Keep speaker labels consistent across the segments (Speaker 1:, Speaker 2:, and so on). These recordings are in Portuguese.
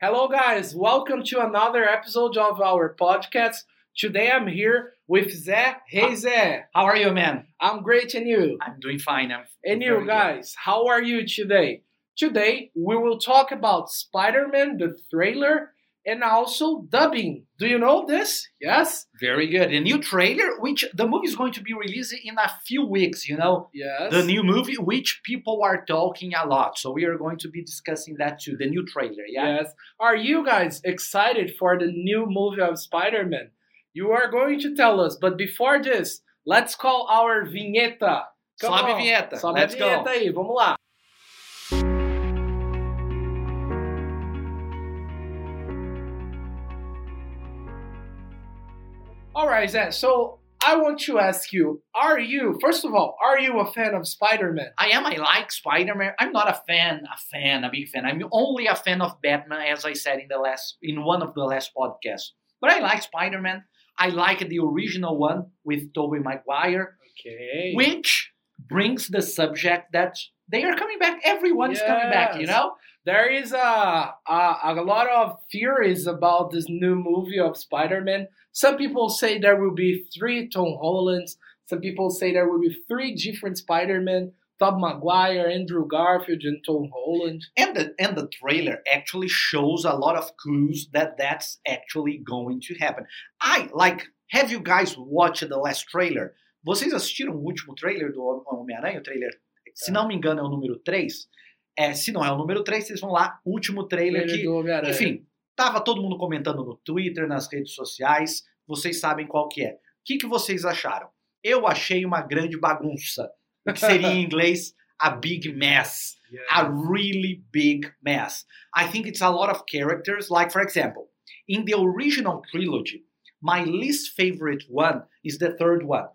Speaker 1: Hello, guys. Welcome to another episode of our podcast. Today I'm here with Zé. Hey, Zé.
Speaker 2: How are you, man?
Speaker 1: I'm great, and you?
Speaker 2: I'm doing fine. I'm
Speaker 1: And you
Speaker 2: very good.
Speaker 1: guys, how are you today? Today we will talk about Spider Man, the trailer, and also dubbing. Do you know this? Yes?
Speaker 2: Very good. A new trailer, which the movie is going to be released in a few weeks, you know?
Speaker 1: Yes.
Speaker 2: The new movie, which people are talking a lot. So we are going to be discussing that too. The new trailer, yeah?
Speaker 1: Yes. Are you guys excited for the new movie of Spider Man? You are going to tell us, but before this, let's call our vinheta. Come
Speaker 2: Sobe
Speaker 1: on.
Speaker 2: vinheta.
Speaker 1: Sobe
Speaker 2: Let's
Speaker 1: a
Speaker 2: go.
Speaker 1: aí, vamos lá. All right, Zé. So I want to ask you: Are you, first of all, are you a fan of Spider-Man?
Speaker 2: I am. I like Spider Man. I'm not a fan, a fan, a big fan. I'm only a fan of Batman, as I said in the last, in one of the last podcasts. But I like Spider Man. I like the original one with Tobey Maguire.
Speaker 1: Okay.
Speaker 2: which brings the subject that they are coming back. Everyone's coming back, you know?
Speaker 1: There is a, a a lot of theories about this new movie of Spider-Man. Some people say there will be three Tom Hollands. Some people say there will be three different Spider-Man: Tom Maguire, Andrew Garfield, and Tom Holland.
Speaker 2: And the and the trailer actually shows a lot of clues that that's actually going to happen. I like. Have you guys watched the last trailer? Vocês assistiram o último trailer do Homem-Aranha? O trailer, se não me engano, é o número 3. É, se não é o número 3, vocês vão lá. Último trailer
Speaker 1: Trailer
Speaker 2: que
Speaker 1: do Homem-Aranha.
Speaker 2: Enfim, tava todo mundo comentando no Twitter, nas redes sociais. Vocês sabem qual que é. O que, que vocês acharam? Eu achei uma grande bagunça. O que seria em inglês a big mess. A really big mess. I think it's a lot of characters. Like, for example, in the original trilogy, my least favorite one is the third one.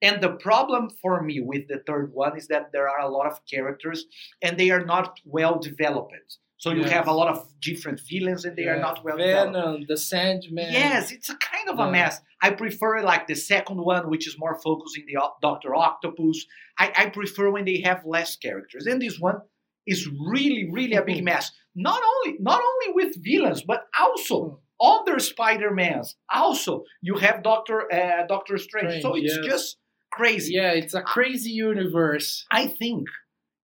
Speaker 2: And the problem for me with the third one is that there are a lot of characters and they are not well developed. So you
Speaker 1: Yes.
Speaker 2: have a lot of different villains and they are not well developed.
Speaker 1: Venom, the Sandman.
Speaker 2: Yes, it's a kind of a mess. I prefer like the second one, which is more focusing the Doctor Octopus. I, I prefer when they have less characters, and this one is really, really a big mess. Not only, not only with villains, but also other Spider Mans. Also, you have Doctor uh, Doctor Strange. so it's
Speaker 1: yes.
Speaker 2: just crazy.
Speaker 1: Yeah, it's a crazy universe.
Speaker 2: I think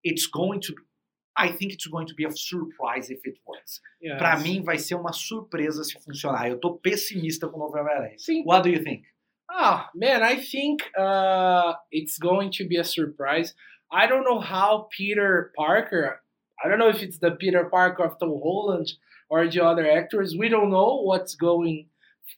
Speaker 2: it's going to. I think it's going to be a surprise if it works.
Speaker 1: Yes.
Speaker 2: Pra mim, vai ser uma surpresa se funcionar. Eu tô pessimista com o novo Homem-Aranha.
Speaker 1: Sim.
Speaker 2: What do you think?
Speaker 1: Ah, man, I think uh, it's going to be a surprise. I don't know how Peter Parker, I don't know if it's the Peter Parker of Tom Holland or the other actors. We don't know what's going,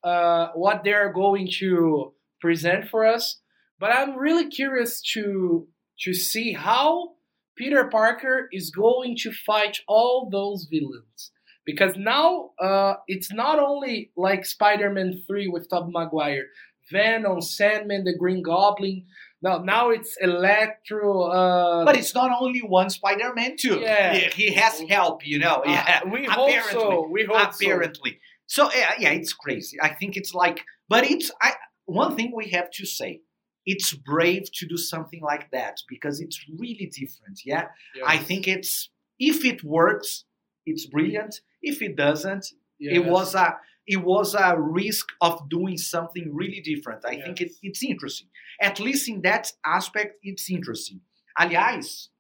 Speaker 1: uh, what they're going to present for us. But I'm really curious to to see how Peter Parker is going to fight all those villains. Because now uh, it's not only like Spider-Man 3 with Tobey Maguire, Venom, Sandman, the Green Goblin. No, now it's Electro. Uh,
Speaker 2: But it's not only one Spider-Man too.
Speaker 1: Yeah.
Speaker 2: He, he has help, you know.
Speaker 1: uh,
Speaker 2: Yeah.
Speaker 1: we hope so. We hope so.
Speaker 2: apparently. So yeah, yeah, it's crazy. I think it's like, but it's I. One thing we have to say, it's brave to do something like that because it's really different. Yeah, I
Speaker 1: Yes.
Speaker 2: think it's if it works, it's brilliant. If it doesn't, it
Speaker 1: Yes.
Speaker 2: was a it was a risk of doing something really different. I think it,
Speaker 1: Yes.
Speaker 2: it's interesting. At least in that aspect, it's interesting. Aliás,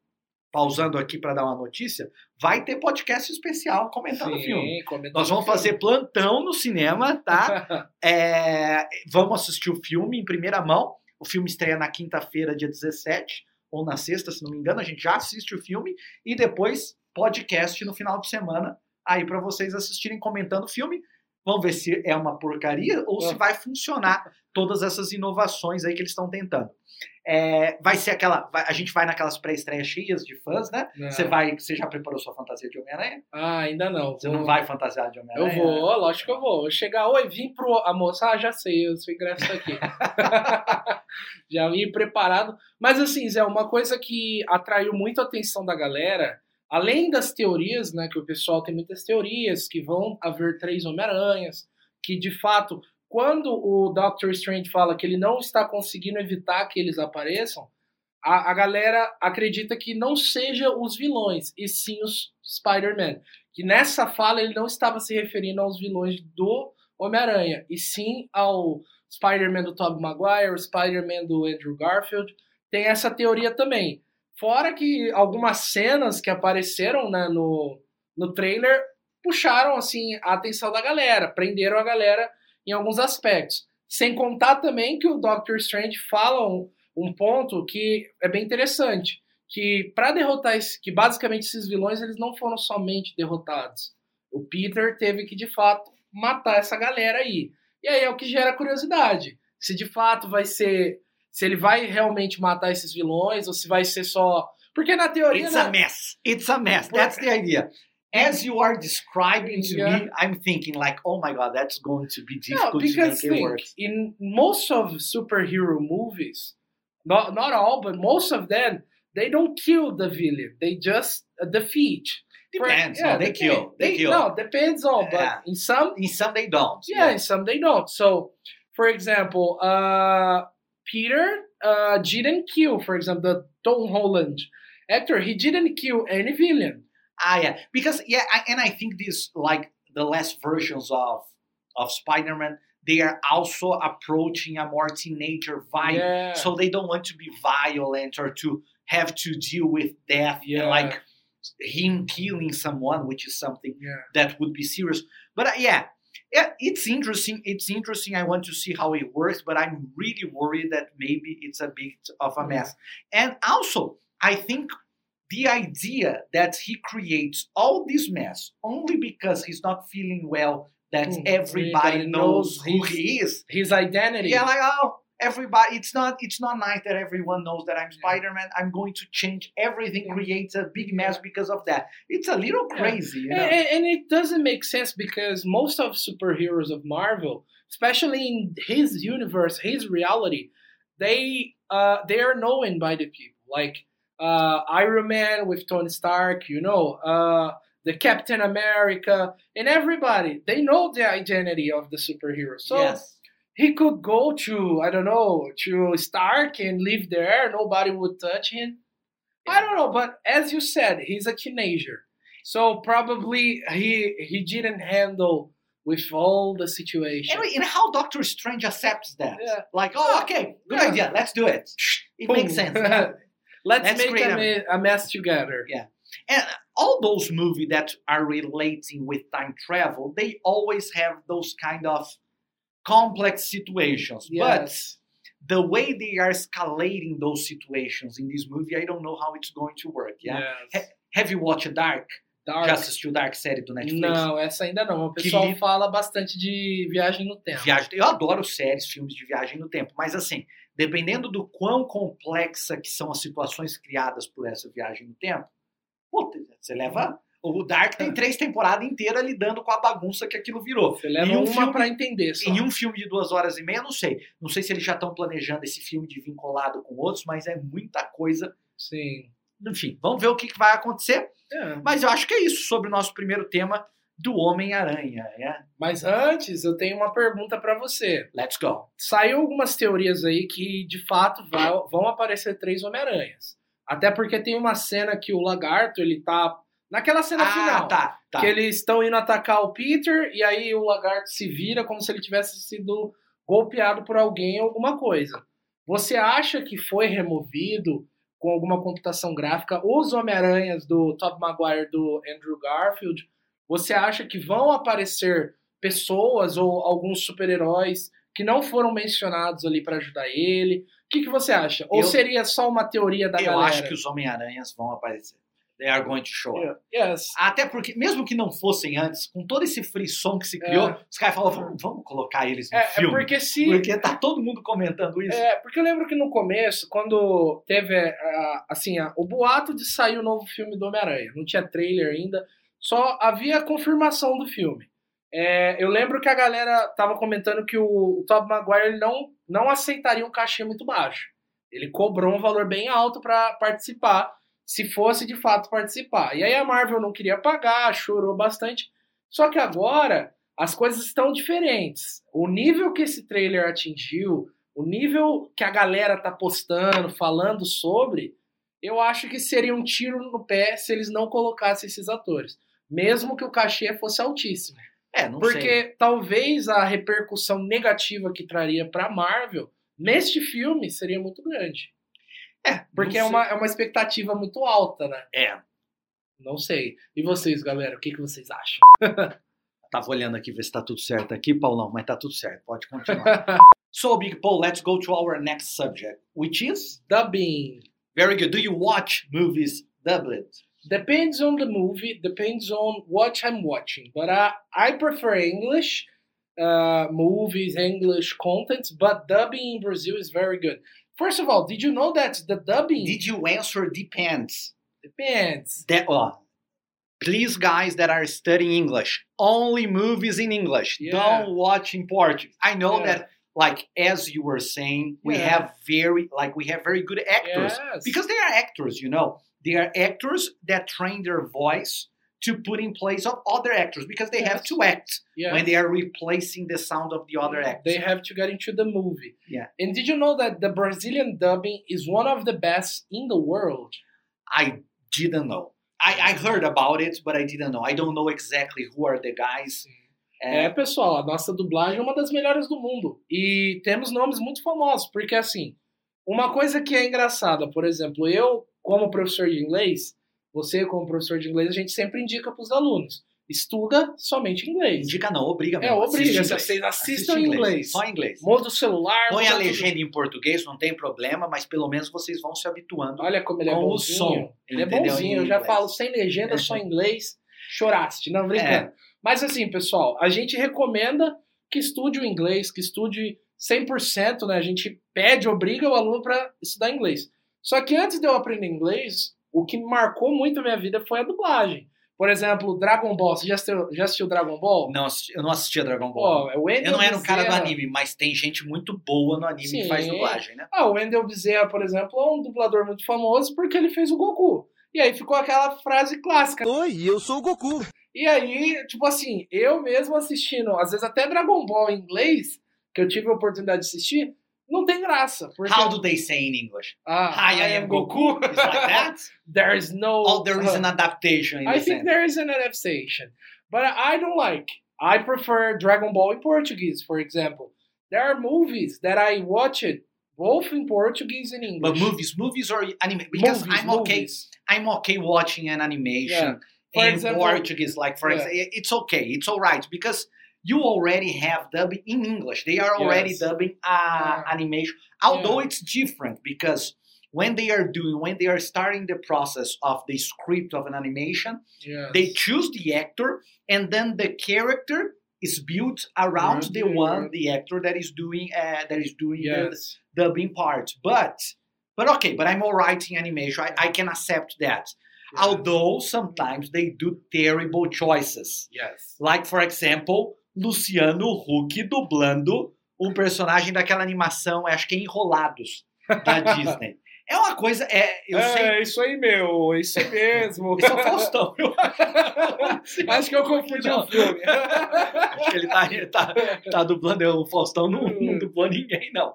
Speaker 2: pausando aqui para dar uma notícia, vai ter podcast especial comentando o filme.
Speaker 1: Comentando
Speaker 2: Nós vamos
Speaker 1: filme.
Speaker 2: fazer plantão no cinema, tá? É, vamos assistir o filme em primeira mão. O filme estreia na quinta-feira, dia 17, ou na sexta, se não me engano. A gente já assiste o filme e depois podcast no final de semana aí para vocês assistirem comentando o filme. Vamos ver se é uma porcaria ou se
Speaker 1: Ah.
Speaker 2: vai funcionar todas essas inovações aí que eles estão tentando. É, vai ser aquela. vai- a gente vai naquelas pré-estreias cheias de fãs, né?
Speaker 1: Não.
Speaker 2: Você vai. Você já preparou sua fantasia de Homem-Aranha?
Speaker 1: Ah, ainda não.
Speaker 2: Você
Speaker 1: Vou-
Speaker 2: não vai fantasiar de
Speaker 1: Eu
Speaker 2: Homem-Aranha?
Speaker 1: vou, lógico que eu vou. Eu chegar, oi, vim pro. A moça, ah, já sei, o seu ingresso aqui. já vim preparado. Mas assim, Zé, uma coisa que atraiu muito a atenção da galera, além das teorias, né? Que o pessoal tem muitas teorias, que vão haver três Homem-Aranhas, que de fato, quando o Doctor Strange fala que ele não está conseguindo evitar que eles apareçam, a, a galera acredita que não seja os vilões, e sim os Spider-Man. Que nessa fala ele não estava se referindo aos vilões do Homem-Aranha, e sim ao Spider-Man do Tobey Maguire, o Spider-Man do Andrew Garfield. Tem essa teoria também. Fora que algumas cenas que apareceram né, no, no trailer puxaram assim a atenção da galera, prenderam a galera em alguns aspectos. Sem contar também que o Doctor Strange fala um, um ponto que é bem interessante, que para derrotar esse, que basicamente esses vilões eles não foram somente derrotados. O Peter teve que de fato matar essa galera aí. E aí é o que gera curiosidade. Se de fato vai ser. Se ele vai realmente matar esses vilões, ou se vai ser só. Porque na teoria.
Speaker 2: It's
Speaker 1: né?
Speaker 2: a mess. It's a mess. That's the idea. As you are describing to
Speaker 1: Yeah.
Speaker 2: me, I'm thinking like, oh my god, that's going to be
Speaker 1: No,
Speaker 2: difficult to
Speaker 1: because
Speaker 2: make it
Speaker 1: think,
Speaker 2: work.
Speaker 1: in most of superhero movies, not not all, but most of them, they don't kill the villain. They just uh, defeat. For-
Speaker 2: Depends. no, they
Speaker 1: depend-
Speaker 2: kill. They, kill.
Speaker 1: No, depends on. But
Speaker 2: Yeah.
Speaker 1: in some,
Speaker 2: In some they don't.
Speaker 1: yeah, in some they don't. So, for example, uh, Peter uh, didn't kill. For example, the Tom Holland actor, he didn't kill any villain.
Speaker 2: Ah, yeah. Because yeah, I, and I think this like the last versions of of Spider-Man, they are also approaching a more teenager vibe.
Speaker 1: Yeah.
Speaker 2: So they don't want to be violent or to have to deal with death
Speaker 1: Yeah.
Speaker 2: and like him killing someone, which is something
Speaker 1: yeah.
Speaker 2: that would be serious. But uh, yeah, yeah, it's interesting. It's interesting. I want to see how it works, but I'm really worried that maybe it's a bit of a mess. And also, I think the idea that he creates all this mess only because he's not feeling well, that
Speaker 1: Hmm,
Speaker 2: everybody knows
Speaker 1: knows
Speaker 2: who
Speaker 1: he's-
Speaker 2: he is.
Speaker 1: His identity.
Speaker 2: Yeah, like oh, everybody. It's not. It's not nice that everyone knows that I'm
Speaker 1: Yeah.
Speaker 2: Spider-Man. I'm going to change everything.
Speaker 1: Yeah.
Speaker 2: Creates a big mess because of that. It's a little
Speaker 1: Yeah.
Speaker 2: crazy. You know?
Speaker 1: And, and- and it doesn't make sense because most of superheroes of Marvel, especially in his universe, his reality, they uh, they are known by the people. Like uh, Iron Man with Tony Stark, you know, uh, the Captain America, and everybody. They know the identity of the superhero. So
Speaker 2: yes.
Speaker 1: he could go to I don't know to Stark and live there. Nobody would touch him. I don't know, but as you said, he's a teenager, so probably he he didn't handle with all the situation.
Speaker 2: And, and how Doctor Strange accepts that?
Speaker 1: Yeah.
Speaker 2: Like, oh, okay, good
Speaker 1: Yeah.
Speaker 2: idea. Let's do it. It
Speaker 1: Boom.
Speaker 2: makes sense.
Speaker 1: Let's,
Speaker 2: Let's
Speaker 1: make a, a mess together.
Speaker 2: Yeah. And all those movies that are relating with time travel, they always have those kind of complex situations.
Speaker 1: Yes.
Speaker 2: But the way they are escalating those situations in this movie, I don't know how it's going to work. Yeah.
Speaker 1: Yes.
Speaker 2: Have you watched Dark?
Speaker 1: Dark.
Speaker 2: Já assistiu Dark série do Netflix?
Speaker 1: Não, essa ainda não. O pessoal
Speaker 2: Que-
Speaker 1: fala bastante de viagem no tempo.
Speaker 2: Viagem, eu adoro séries, filmes de viagem no tempo, mas assim, dependendo do quão complexa que são as situações criadas por essa viagem no tempo, puta, você leva. O Dark tem três temporadas inteiras lidando com a bagunça que aquilo virou.
Speaker 1: Você leva
Speaker 2: Em um
Speaker 1: uma
Speaker 2: filme-
Speaker 1: pra entender só.
Speaker 2: Em um filme de duas horas e meia, não sei. Não sei se eles já estão planejando esse filme de vir colado com outros, mas é muita coisa.
Speaker 1: Sim.
Speaker 2: Enfim, vamos ver o que, que vai acontecer.
Speaker 1: É.
Speaker 2: Mas eu acho que é isso sobre o nosso primeiro tema do Homem-Aranha. né?
Speaker 1: Mas antes, eu tenho uma pergunta pra você.
Speaker 2: Let's go.
Speaker 1: Saiu algumas teorias aí que, de fato, vai- vão aparecer três Homem-Aranhas. Até porque tem uma cena que o Lagarto, ele tá... Naquela cena
Speaker 2: ah,
Speaker 1: final.
Speaker 2: tá, tá.
Speaker 1: Que eles estão indo atacar o Peter e aí o Lagarto se vira como se ele tivesse sido golpeado por alguém ou alguma coisa. Você acha que foi removido com alguma computação gráfica os Homem-Aranhas do Tobey Maguire do Andrew Garfield? Você acha que vão aparecer pessoas ou alguns super-heróis que não foram mencionados ali para ajudar ele? O que, que você acha? Ou
Speaker 2: Eu-
Speaker 1: seria só uma teoria da
Speaker 2: Eu
Speaker 1: galera?
Speaker 2: acho que os Homem-Aranhas vão aparecer. They are going to show up.
Speaker 1: Yeah. Yes.
Speaker 2: Até porque, mesmo que não fossem antes, com todo esse frisson que se criou,
Speaker 1: É.
Speaker 2: os caras falaram, vamos, colocar eles no
Speaker 1: É, é
Speaker 2: filme.
Speaker 1: porque se
Speaker 2: Porque tá todo mundo comentando isso.
Speaker 1: É, porque eu lembro que no começo, quando teve assim, o boato de sair o novo filme do Homem-Aranha, não tinha trailer ainda, só havia confirmação do filme. É, eu lembro que a galera tava comentando que o, o Tobey Maguire não, não aceitaria um cachê muito baixo. Ele cobrou um valor bem alto para participar, se fosse de fato participar. E aí a Marvel não queria pagar, chorou bastante. Só que agora as coisas estão diferentes. O nível que esse trailer atingiu, o nível que a galera tá postando, falando sobre, eu acho que seria um tiro no pé se eles não colocassem esses atores. Mesmo que o cachê fosse altíssimo.
Speaker 2: É, não
Speaker 1: Porque
Speaker 2: sei.
Speaker 1: talvez a repercussão negativa que traria pra Marvel neste filme seria muito grande.
Speaker 2: É,
Speaker 1: Porque é uma, é uma expectativa muito alta, né?
Speaker 2: É,
Speaker 1: Não sei. E vocês, galera, o que, que vocês acham?
Speaker 2: tava olhando aqui ver se tá tudo certo aqui, Paulão, mas tá tudo certo, pode continuar. so, Big Paul, let's go to our next subject, which is
Speaker 1: Dubbing.
Speaker 2: Very good. Do you watch movies dubbed?
Speaker 1: Depends on the movie, depends on what I'm watching. But I, I prefer English uh, movies, English contents, but dubbing in Brazil is very good. First of all, did you know that the dubbing
Speaker 2: Did you answer depends?
Speaker 1: depends?
Speaker 2: That, oh, please, guys that are studying English, only movies in English.
Speaker 1: Yeah.
Speaker 2: Don't watch in Portuguese. I know
Speaker 1: Yeah.
Speaker 2: that, like as you were saying, we
Speaker 1: Yeah.
Speaker 2: have very like we have very good actors
Speaker 1: Yes.
Speaker 2: because they are actors. You know, they are actors that train their voice to put in place of other actors because they have to act
Speaker 1: yeah.
Speaker 2: when they are replacing the sound of the other actors.
Speaker 1: They have to get into the movie.
Speaker 2: Yeah.
Speaker 1: And did you know that the Brazilian dubbing is one of the best in the world?
Speaker 2: I didn't know. I, I heard about it, but I didn't know. I don't know exactly who are the guys. Mm.
Speaker 1: É, pessoal, a nossa dublagem é uma das melhores do mundo. E temos nomes muito famosos, porque assim, uma coisa que é engraçada, por exemplo, eu, como professor de inglês, você, como professor de inglês, a gente sempre indica para os alunos: estuda somente inglês.
Speaker 2: Indica não, obriga
Speaker 1: É,
Speaker 2: mesmo.
Speaker 1: obriga,
Speaker 2: Assiste inglês.
Speaker 1: vocês
Speaker 2: Assiste
Speaker 1: assistam em inglês.
Speaker 2: Só em inglês.
Speaker 1: Muda o celular.
Speaker 2: Põe a
Speaker 1: tudo.
Speaker 2: legenda em português, não tem problema, mas pelo menos vocês vão se habituando.
Speaker 1: Olha como ele é
Speaker 2: com o
Speaker 1: bonzinho.
Speaker 2: som,
Speaker 1: Ele é bonzinho. Eu já
Speaker 2: inglês.
Speaker 1: falo sem legenda, só em inglês. Choraste, não brincando.
Speaker 2: É.
Speaker 1: Mas assim, pessoal, a gente recomenda que estude o inglês, que estude 100%, né? A gente pede, obriga o aluno para estudar inglês. Só que antes de eu aprender inglês, o que marcou muito a minha vida foi a dublagem. Por exemplo, Dragon Ball. Você já assistiu, já assistiu Dragon Ball?
Speaker 2: Não, eu não assistia Dragon Ball.
Speaker 1: Pô, é
Speaker 2: eu não era um cara do anime, mas tem gente muito boa no anime
Speaker 1: Sim.
Speaker 2: que faz dublagem, né?
Speaker 1: Ah, o Wendell Bezerra, por exemplo, é um dublador muito famoso porque ele fez o Goku. E aí ficou aquela frase clássica.
Speaker 3: Oi, eu sou o Goku.
Speaker 1: E aí, tipo assim, eu mesmo assistindo, às vezes até Dragon Ball em inglês, que eu tive a oportunidade de assistir, não tem graça. Porque,
Speaker 2: How do they say in English?
Speaker 1: ah,
Speaker 2: Hi, I am Goku. It's like that?
Speaker 1: there is no.
Speaker 2: Or there is an adaptation in
Speaker 1: I think
Speaker 2: sense?
Speaker 1: there is an adaptation. But I don't like. I prefer Dragon Ball in Portuguese, for example. There are movies that I watched both in Portuguese and English.
Speaker 2: But movies, movies or anime? Because
Speaker 1: Movies,
Speaker 2: I'm okay.
Speaker 1: movies.
Speaker 2: I'm okay watching an animation
Speaker 1: For
Speaker 2: in
Speaker 1: example-
Speaker 2: Portuguese. Like for
Speaker 1: Yeah.
Speaker 2: example, it's okay. It's all right because you already have dubbing in English. They are already
Speaker 1: Yes.
Speaker 2: dubbing uh,
Speaker 1: Yeah.
Speaker 2: animation. Although
Speaker 1: Yeah.
Speaker 2: it's different because when they are doing when they are starting the process of the script of an animation,
Speaker 1: Yes.
Speaker 2: they choose the actor and then the character is built around the one the actor that is doing uh, that is doing the, dubbing part. But but okay, but I'm alright in animation. I, I can accept that. Although sometimes they do terrible choices.
Speaker 1: Yes.
Speaker 2: Like, for example, Luciano Huck dublando um personagem daquela animação, acho que é Enrolados, da Disney. É uma coisa, é, eu sei.
Speaker 1: é isso aí, meu. Isso aí mesmo.
Speaker 2: Esse é o Faustão.
Speaker 1: Acho que eu confundi o filme.
Speaker 2: acho que ele tá, ele tá, tá dublando. é, O Faustão não, não dublou ninguém, não.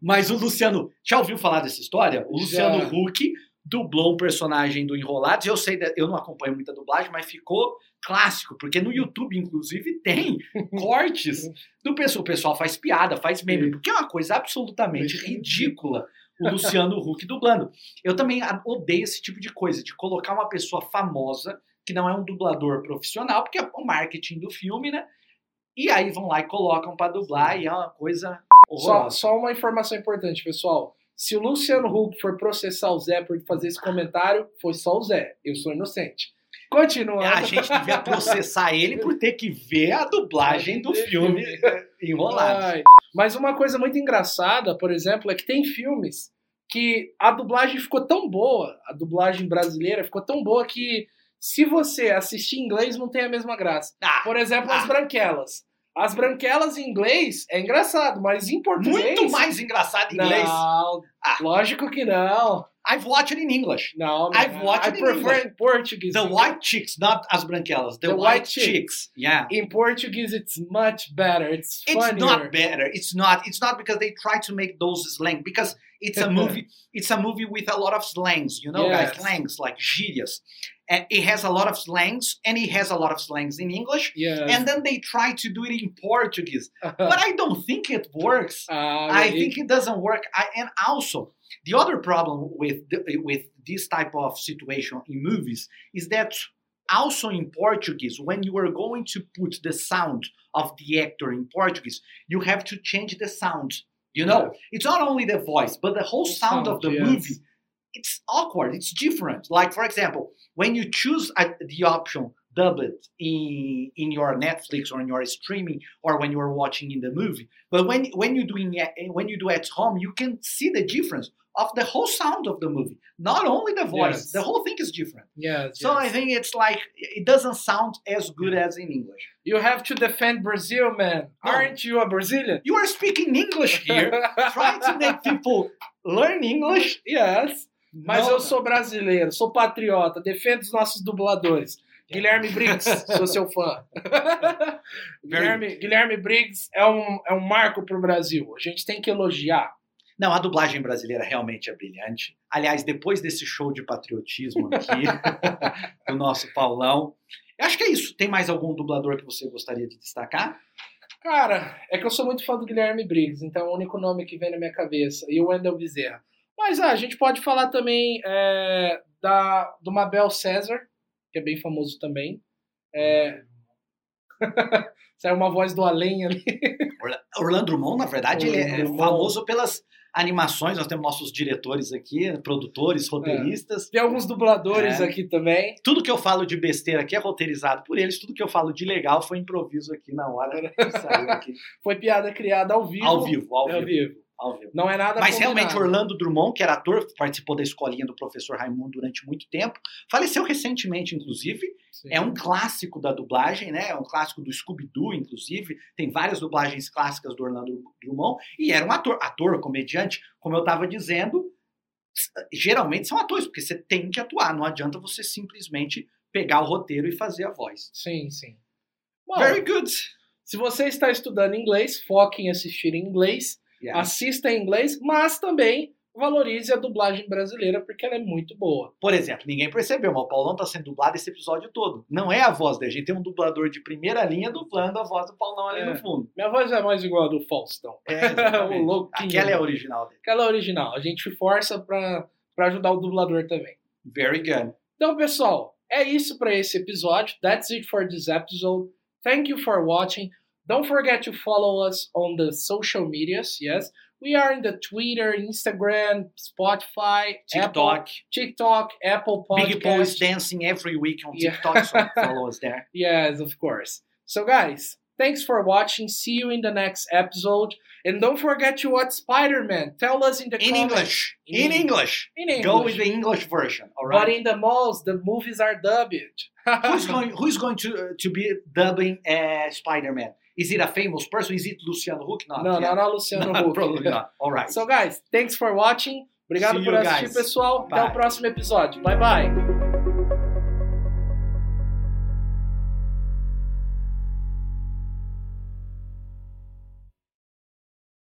Speaker 2: Mas o Luciano. Já ouviu falar dessa história? O
Speaker 1: Já.
Speaker 2: Luciano Huck dublou um personagem do Enrolados. Eu sei, eu não acompanho muita dublagem, mas ficou clássico, porque no YouTube, inclusive, tem cortes do pessoal. O pessoal faz piada, faz meme, porque é uma coisa absolutamente ridícula o Luciano Huck dublando. Eu também odeio esse tipo de coisa, de colocar uma pessoa famosa, que não é um dublador profissional, porque é o marketing do filme, né? E aí vão lá e colocam pra dublar, e é uma coisa
Speaker 1: Só,
Speaker 2: horrorosa.
Speaker 1: só uma informação importante, pessoal. Se o Luciano Huck for processar o Zé por fazer esse comentário, foi só o Zé. Eu sou inocente. Continuando.
Speaker 2: A gente devia processar ele por ter que ver a dublagem do filme enrolado.
Speaker 1: Mas uma coisa muito engraçada, por exemplo, é que tem filmes que a dublagem ficou tão boa, a dublagem brasileira ficou tão boa que se você assistir em inglês não tem a mesma graça.
Speaker 2: Ah,
Speaker 1: Por exemplo, as
Speaker 2: Ah.
Speaker 1: branquelas. As branquelas em inglês é engraçado, mas em português.
Speaker 2: muito mais engraçado em inglês.
Speaker 1: Não,
Speaker 2: Ah.
Speaker 1: lógico que não.
Speaker 2: I've watched it in English.
Speaker 1: No,
Speaker 2: I've watched
Speaker 1: I
Speaker 2: it in
Speaker 1: prefer
Speaker 2: English.
Speaker 1: in Portuguese.
Speaker 2: The white chicks, not as branquelas. The,
Speaker 1: The
Speaker 2: white,
Speaker 1: white chicks.
Speaker 2: chicks. Yeah.
Speaker 1: in Portuguese, it's much better. It's
Speaker 2: It's
Speaker 1: funnier.
Speaker 2: not better. It's not. It's not because they try to make those slang because it's a movie. it's a movie with a lot of slangs. You know,
Speaker 1: Yes.
Speaker 2: guys, slangs like gírias, and it has a lot of slangs, and it has a lot of slangs in English.
Speaker 1: Yes.
Speaker 2: And then they try to do it in Portuguese, but I don't think it works.
Speaker 1: Uh,
Speaker 2: I
Speaker 1: it-
Speaker 2: think it doesn't work. I, and also, the other problem with the, with this type of situation in movies is that also in Portuguese, when you are going to put the sound of the actor in Portuguese, you have to change the sound. You know, it's not only the voice, but the whole
Speaker 1: The
Speaker 2: sound, of the
Speaker 1: yes.
Speaker 2: movie. It's awkward. It's different. Like for example, when you choose a, the option dubbed in in your Netflix or in your streaming or when you are watching in the movie, but when when you doing it- when you do at home, you can see the difference of the whole sound of the movie, not only the voice.
Speaker 1: Yes.
Speaker 2: The whole thing is different.
Speaker 1: yes,
Speaker 2: So I think it's like it doesn't sound as good as in English.
Speaker 1: you have to defend Brazil, man.
Speaker 2: No.
Speaker 1: Aren't you a Brazilian?
Speaker 2: You are speaking English here, trying to make people learn English.
Speaker 1: yes. Mas
Speaker 2: No,
Speaker 1: eu sou brasileiro, sou patriota, defendo os nossos dubladores. Guilherme Briggs, sou seu fã. Guilherme, Guilherme Briggs é um, é um marco pro Brasil. A gente tem que elogiar.
Speaker 2: Não, a dublagem brasileira realmente é brilhante. Aliás, depois desse show de patriotismo aqui do nosso Paulão, eu acho que é isso. Tem mais algum dublador que você gostaria de destacar?
Speaker 1: Cara, é que eu sou muito fã do Guilherme Briggs, então é o único nome que vem na minha cabeça. E o Wendell Bezerra. Mas ah, a gente pode falar também é, da, do Mabel César, que é bem famoso também. É... Saiu uma voz do além ali.
Speaker 2: Orla- Orlando Drummond, na verdade, ele é
Speaker 1: Drummond.
Speaker 2: famoso pelas animações. Nós temos nossos diretores aqui, produtores, roteiristas.
Speaker 1: Tem alguns dubladores
Speaker 2: É.
Speaker 1: aqui também.
Speaker 2: Tudo que eu falo de besteira aqui é roteirizado por eles. Tudo que eu falo de legal foi improviso aqui na hora que saiu aqui.
Speaker 1: Foi piada criada ao vivo.
Speaker 2: Ao vivo, ao
Speaker 1: Ao
Speaker 2: vivo.
Speaker 1: vivo. Não é nada
Speaker 2: Mas
Speaker 1: combinado.
Speaker 2: realmente, Orlando Drummond, que era ator, participou da escolinha do professor Raimundo durante muito tempo, faleceu recentemente, inclusive.
Speaker 1: Sim.
Speaker 2: É um clássico da dublagem, né? É um clássico do Scooby-Doo, inclusive. Tem várias dublagens clássicas do Orlando Drummond. E era um ator, ator, comediante, como eu estava dizendo. Geralmente são atores, porque você tem que atuar. Não adianta você simplesmente pegar o roteiro e fazer a voz.
Speaker 1: Sim, sim. Bom,
Speaker 2: Very good.
Speaker 1: se você está estudando inglês, foque em assistir em inglês.
Speaker 2: Yeah.
Speaker 1: assista em inglês, mas também valorize a dublagem brasileira, porque ela é muito boa.
Speaker 2: Por exemplo, ninguém percebeu, mas o Paulão tá sendo dublado esse episódio todo. Não é a voz dele. A gente tem um dublador de primeira linha dublando a voz do Paulão ali
Speaker 1: É.
Speaker 2: no fundo.
Speaker 1: Minha voz é mais igual a do Faustão.
Speaker 2: É,
Speaker 1: o louquinho.
Speaker 2: Aquela é a original dele.
Speaker 1: Aquela é a original. A gente força pra ajudar o dublador também.
Speaker 2: Very good.
Speaker 1: Então, pessoal, é isso para esse episódio. That's it for this episode. Thank you for watching. Don't forget to follow us on the social medias. Yes, we are in the Twitter, Instagram, Spotify, Apple,
Speaker 2: TikTok.
Speaker 1: TikTok, Apple
Speaker 2: Big Paul is dancing every week on
Speaker 1: Yeah.
Speaker 2: TikTok, so follow us there.
Speaker 1: Yes, of course. So, guys, thanks for watching. See you in the next episode. And don't forget to watch Spider Man. Tell us in the
Speaker 2: In
Speaker 1: comments.
Speaker 2: English.
Speaker 1: In
Speaker 2: In English.
Speaker 1: In English.
Speaker 2: Go with the English version. All
Speaker 1: But in the malls, the movies are dubbed.
Speaker 2: who's going? Who's going to uh, to be dubbing uh, Spider-Man? Is it a famous person? Is it Luciano Huck? Not. Yet.
Speaker 1: não, não, Luciano
Speaker 2: Not,
Speaker 1: Huck.
Speaker 2: Probably not. All right.
Speaker 1: So, guys, thanks for watching. Obrigado
Speaker 2: See
Speaker 1: por assistir,
Speaker 2: guys.
Speaker 1: pessoal. Até
Speaker 2: Bye.
Speaker 1: o próximo episódio. Bye, bye.